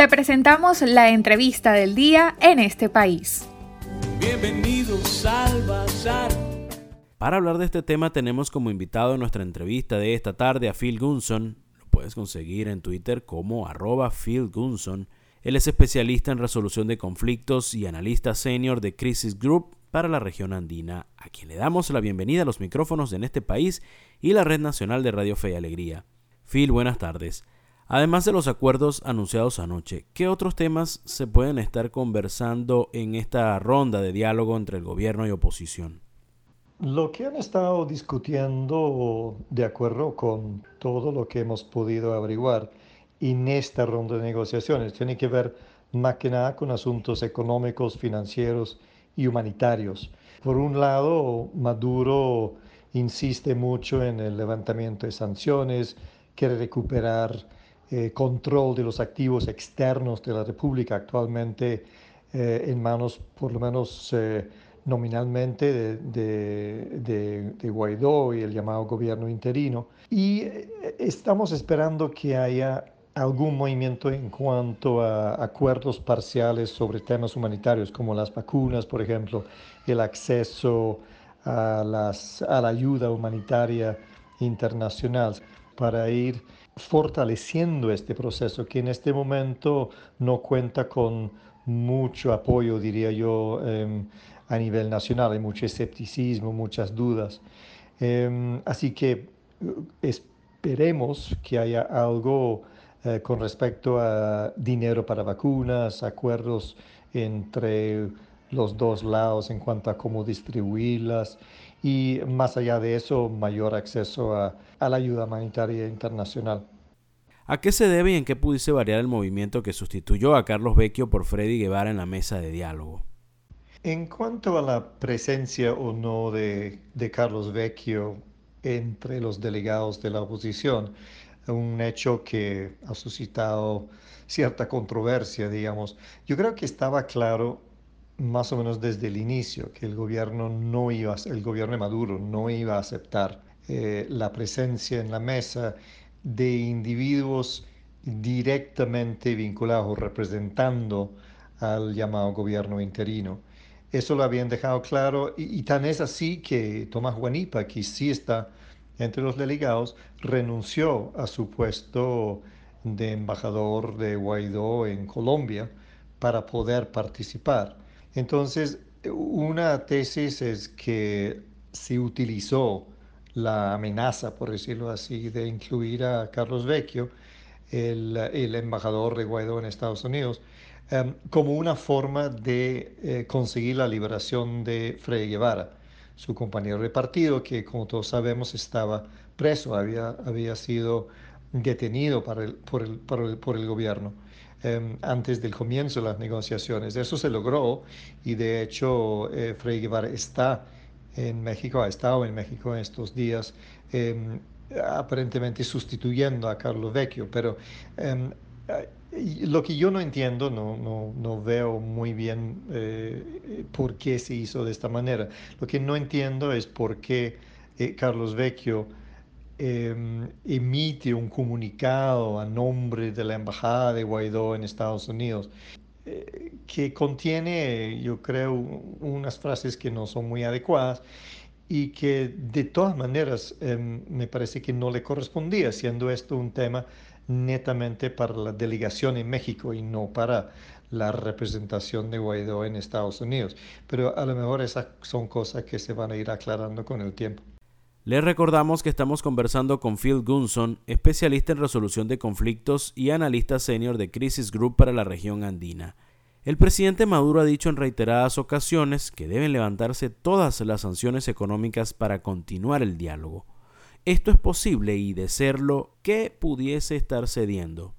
Te presentamos la entrevista del día en este país. Bienvenidos al Bazar. Para hablar de este tema tenemos como invitado en nuestra entrevista de esta tarde a Phil Gunson. Lo puedes conseguir en Twitter como arroba Phil Gunson. Él es especialista en resolución de conflictos y analista senior de Crisis Group para la región andina, a quien le damos la bienvenida a los micrófonos en este país y la Red Nacional de Radio Fe y Alegría. Phil, buenas tardes. Además de los acuerdos anunciados anoche, ¿qué otros temas se pueden estar conversando en esta ronda de diálogo entre el gobierno y oposición? Lo que han estado discutiendo, de acuerdo con todo lo que hemos podido averiguar en esta ronda de negociaciones, tiene que ver más que nada con asuntos económicos, financieros y humanitarios. Por un lado, Maduro insiste mucho en el levantamiento de sanciones, quiere recuperar eh, control de los activos externos de la República actualmente eh, en manos, por lo menos eh, nominalmente, de, de, Guaidó y el llamado gobierno interino. Y estamos esperando que haya algún movimiento en cuanto a acuerdos parciales sobre temas humanitarios, como las vacunas, por ejemplo, el acceso a, las, a la ayuda humanitaria internacional, para ir fortaleciendo este proceso que en este momento no cuenta con mucho apoyo, diría yo, em, a nivel nacional. Hay mucho escepticismo, muchas dudas. Em, así que eh, esperemos que haya algo eh, con respecto a dinero para vacunas, acuerdos entre los dos lados en cuanto a cómo distribuirlas y más allá de eso, mayor acceso a, la ayuda humanitaria internacional. ¿A qué se debe y en qué pudiese variar el movimiento que sustituyó a Carlos Vecchio por Freddy Guevara en la mesa de diálogo? En cuanto a la presencia o no de, Carlos Vecchio entre los delegados de la oposición, un hecho que ha suscitado cierta controversia, digamos. Yo creo que estaba claro más o menos desde el inicio que el gobierno no iba, el gobierno de Maduro no iba a aceptar eh, la presencia en la mesa de individuos directamente vinculados representando al llamado gobierno interino. Eso lo habían dejado claro y, y tan es así que Tomás Guanipa, que sí está entre los delegados, renunció a su puesto de embajador de Guaidó en Colombia para poder participar. Entonces, una tesis es que se utilizó la amenaza, por decirlo así, de incluir a Carlos Vecchio, el, embajador de Guaidó en Estados Unidos, em, como una forma de eh, conseguir la liberación de Freddy Guevara, su compañero de partido, que como todos sabemos estaba preso, había, había sido detenido por, el, por el gobierno. Em, antes del comienzo de las negociaciones. Eso se logró y de hecho eh, Frei Guevara está en México, ha estado en México en estos días, em, aparentemente sustituyendo a Carlos Vecchio, pero em, lo que yo no entiendo, no, no, no veo muy bien eh, por qué se hizo de esta manera. Lo que no entiendo es por qué eh, Carlos Vecchio Em, emite un comunicado a nombre de la Embajada de Guaidó en Estados Unidos eh, que contiene, yo creo, unas frases que no son muy adecuadas y que de todas maneras em, me parece que no le correspondía, siendo esto un tema netamente para la delegación en México y no para la representación de Guaidó en Estados Unidos. Pero a lo mejor esas son cosas que se van a ir aclarando con el tiempo. Les recordamos que estamos conversando con Phil Gunson, especialista en resolución de conflictos y analista senior de Crisis Group para la región andina. El presidente Maduro ha dicho en reiteradas ocasiones que deben levantarse todas las sanciones económicas para continuar el diálogo. ¿Esto es posible y de serlo, qué pudiese estar cediendo?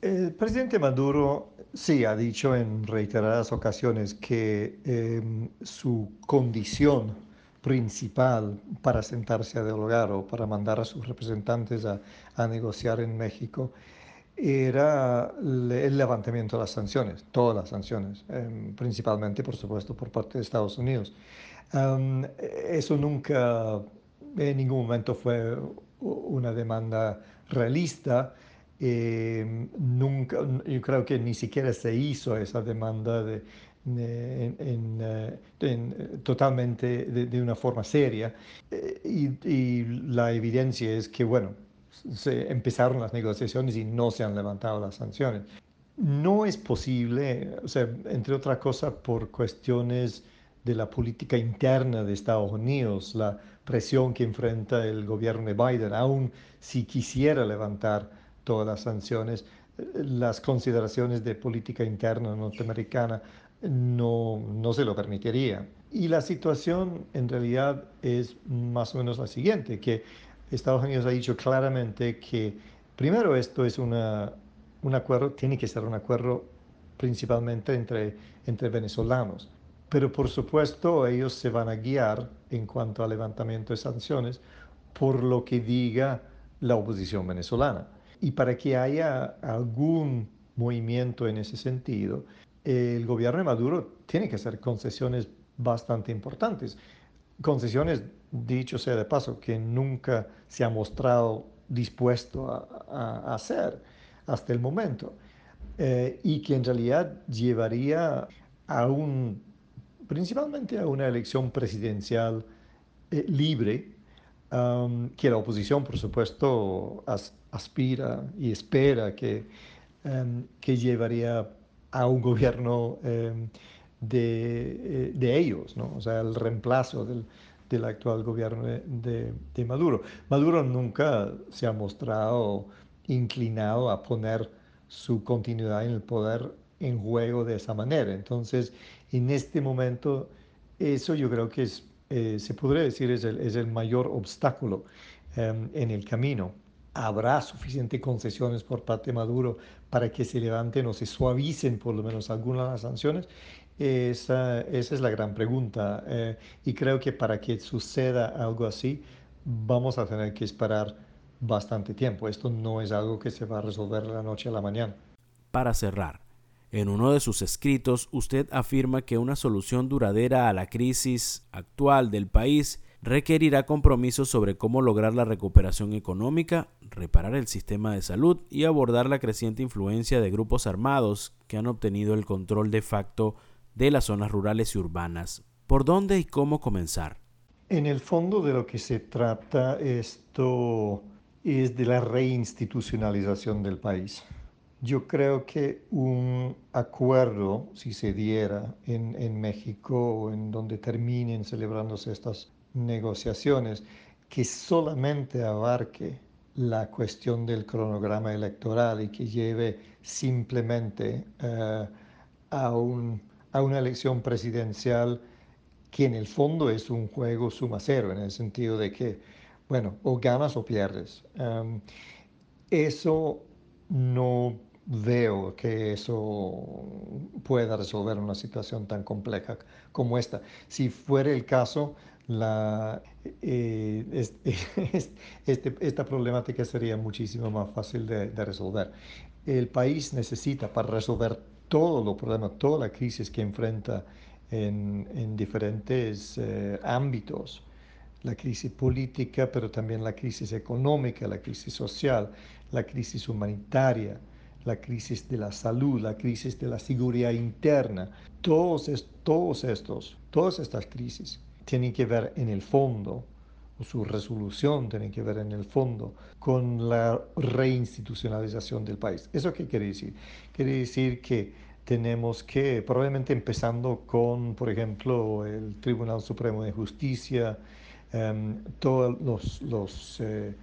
El presidente Maduro sí ha dicho en reiteradas ocasiones que em, su condición principal para sentarse a dialogar o para mandar a sus representantes a, negociar en México era el levantamiento de las sanciones, todas las sanciones, em, principalmente, por supuesto, por parte de Estados Unidos. eso nunca, en ningún momento fue una demanda realista Eh, nunca, yo creo que ni siquiera se hizo esa demanda de, en, eh, totalmente de, una forma seria. Eh, y, y, la evidencia es que, bueno, se empezaron las negociaciones y no se han levantado las sanciones. No es posible, o sea, entre otras cosas, por cuestiones de la política interna de Estados Unidos, la presión que enfrenta el gobierno de Biden, aun si quisiera levantar todas las sanciones, las consideraciones de política interna norteamericana no, no se lo permitiría. Y la situación en realidad es más o menos la siguiente, que Estados Unidos ha dicho claramente que primero esto es una, un acuerdo, tiene que ser un acuerdo principalmente entre, entre venezolanos. Pero por supuesto ellos se van a guiar en cuanto al levantamiento de sanciones por lo que diga la oposición venezolana. Y para que haya algún movimiento en ese sentido, el gobierno de Maduro tiene que hacer concesiones bastante importantes. Concesiones, dicho sea de paso, que nunca se ha mostrado dispuesto a, hacer hasta el momento. Eh, y que en realidad llevaría a un, principalmente a una elección presidencial eh, libre, um, que la oposición, por supuesto, aspira y espera que, um, que llevaría a un gobierno um, de, eh, de, ellos, ¿no? o sea, el reemplazo del, del actual gobierno de, de, Maduro. Maduro nunca se ha mostrado inclinado a poner su continuidad en el poder en juego de esa manera. Entonces, en este momento, eso yo creo que es, eh, se podría decir es el, es el mayor obstáculo em, en el camino. ¿Habrá suficientes concesiones por parte de Maduro para que se levanten o se suavicen por lo menos algunas de las sanciones? Esa, esa es la gran pregunta. Eh, y creo que para que suceda algo así, vamos a tener que esperar bastante tiempo. Esto no es algo que se va a resolver de la noche a la mañana. Para cerrar, en uno de sus escritos usted afirma que una solución duradera a la crisis actual del país requerirá compromisos sobre cómo lograr la recuperación económica, reparar el sistema de salud y abordar la creciente influencia de grupos armados que han obtenido el control de facto de las zonas rurales y urbanas. ¿Por dónde y cómo comenzar? En el fondo de lo que se trata esto es de la reinstitucionalización del país. Yo creo que un acuerdo, si se diera en, en México o en donde terminen celebrándose estas negociaciones, que solamente abarque la cuestión del cronograma electoral y que lleve simplemente eh, a un a una elección presidencial que en el fondo es un juego suma cero, en el sentido de que, bueno, o ganas o pierdes. eso no veo que eso pueda resolver una situación tan compleja como esta. Si fuera el caso, la, eh, este, esta problemática sería muchísimo más fácil de, resolver. El país necesita para resolver todos los problemas, toda la crisis que enfrenta en, diferentes eh, ámbitos, la crisis política, pero también la crisis económica, la crisis social, la crisis humanitaria, la crisis de la salud, la crisis de la seguridad interna, todos, todos estos, todas estas crisis tienen que ver en el fondo o su resolución tiene que ver en el fondo con la reinstitucionalización del país. ¿Eso qué quiere decir? Quiere decir que tenemos que, probablemente empezando con, por ejemplo, el Tribunal Supremo de Justicia, em, todos los, los, eh,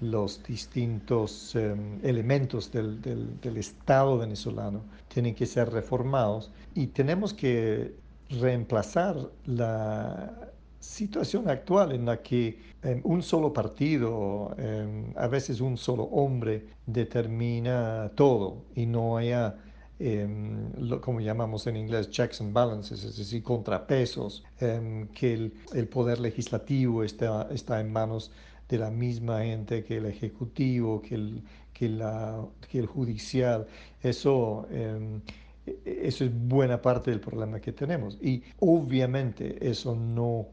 los distintos em, elementos del, del, del Estado venezolano tienen que ser reformados y tenemos que reemplazar la situación actual en la que em, un solo partido, em, a veces un solo hombre, determina todo y no haya, em, lo, como llamamos en inglés, checks and balances, es decir, contrapesos, que el, el, poder legislativo está, está en manos de la misma gente que el ejecutivo, que el, que la, que el judicial. Eso e, eso es buena parte del problema que tenemos. Y obviamente eso no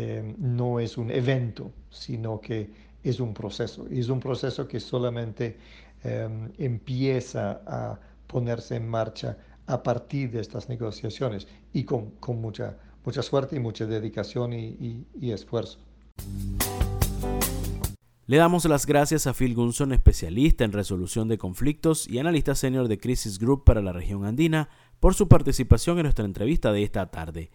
eh, no es un evento, sino que es un proceso. Y es un proceso que solamente em, empieza a ponerse en marcha a partir de estas negociaciones y con, mucha, mucha suerte y mucha dedicación y esfuerzo. Le damos las gracias a Phil Gunson, especialista en resolución de conflictos y analista senior de Crisis Group para la región andina, por su participación en nuestra entrevista de esta tarde.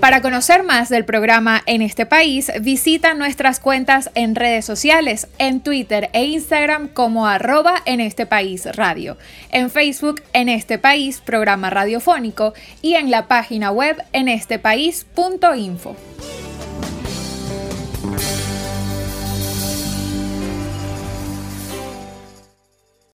Para conocer más del programa en este país, visita nuestras cuentas en redes sociales, en Twitter e Instagram como arroba en este país radio, en Facebook en este país programa radiofónico y en la página web en estepaís.info.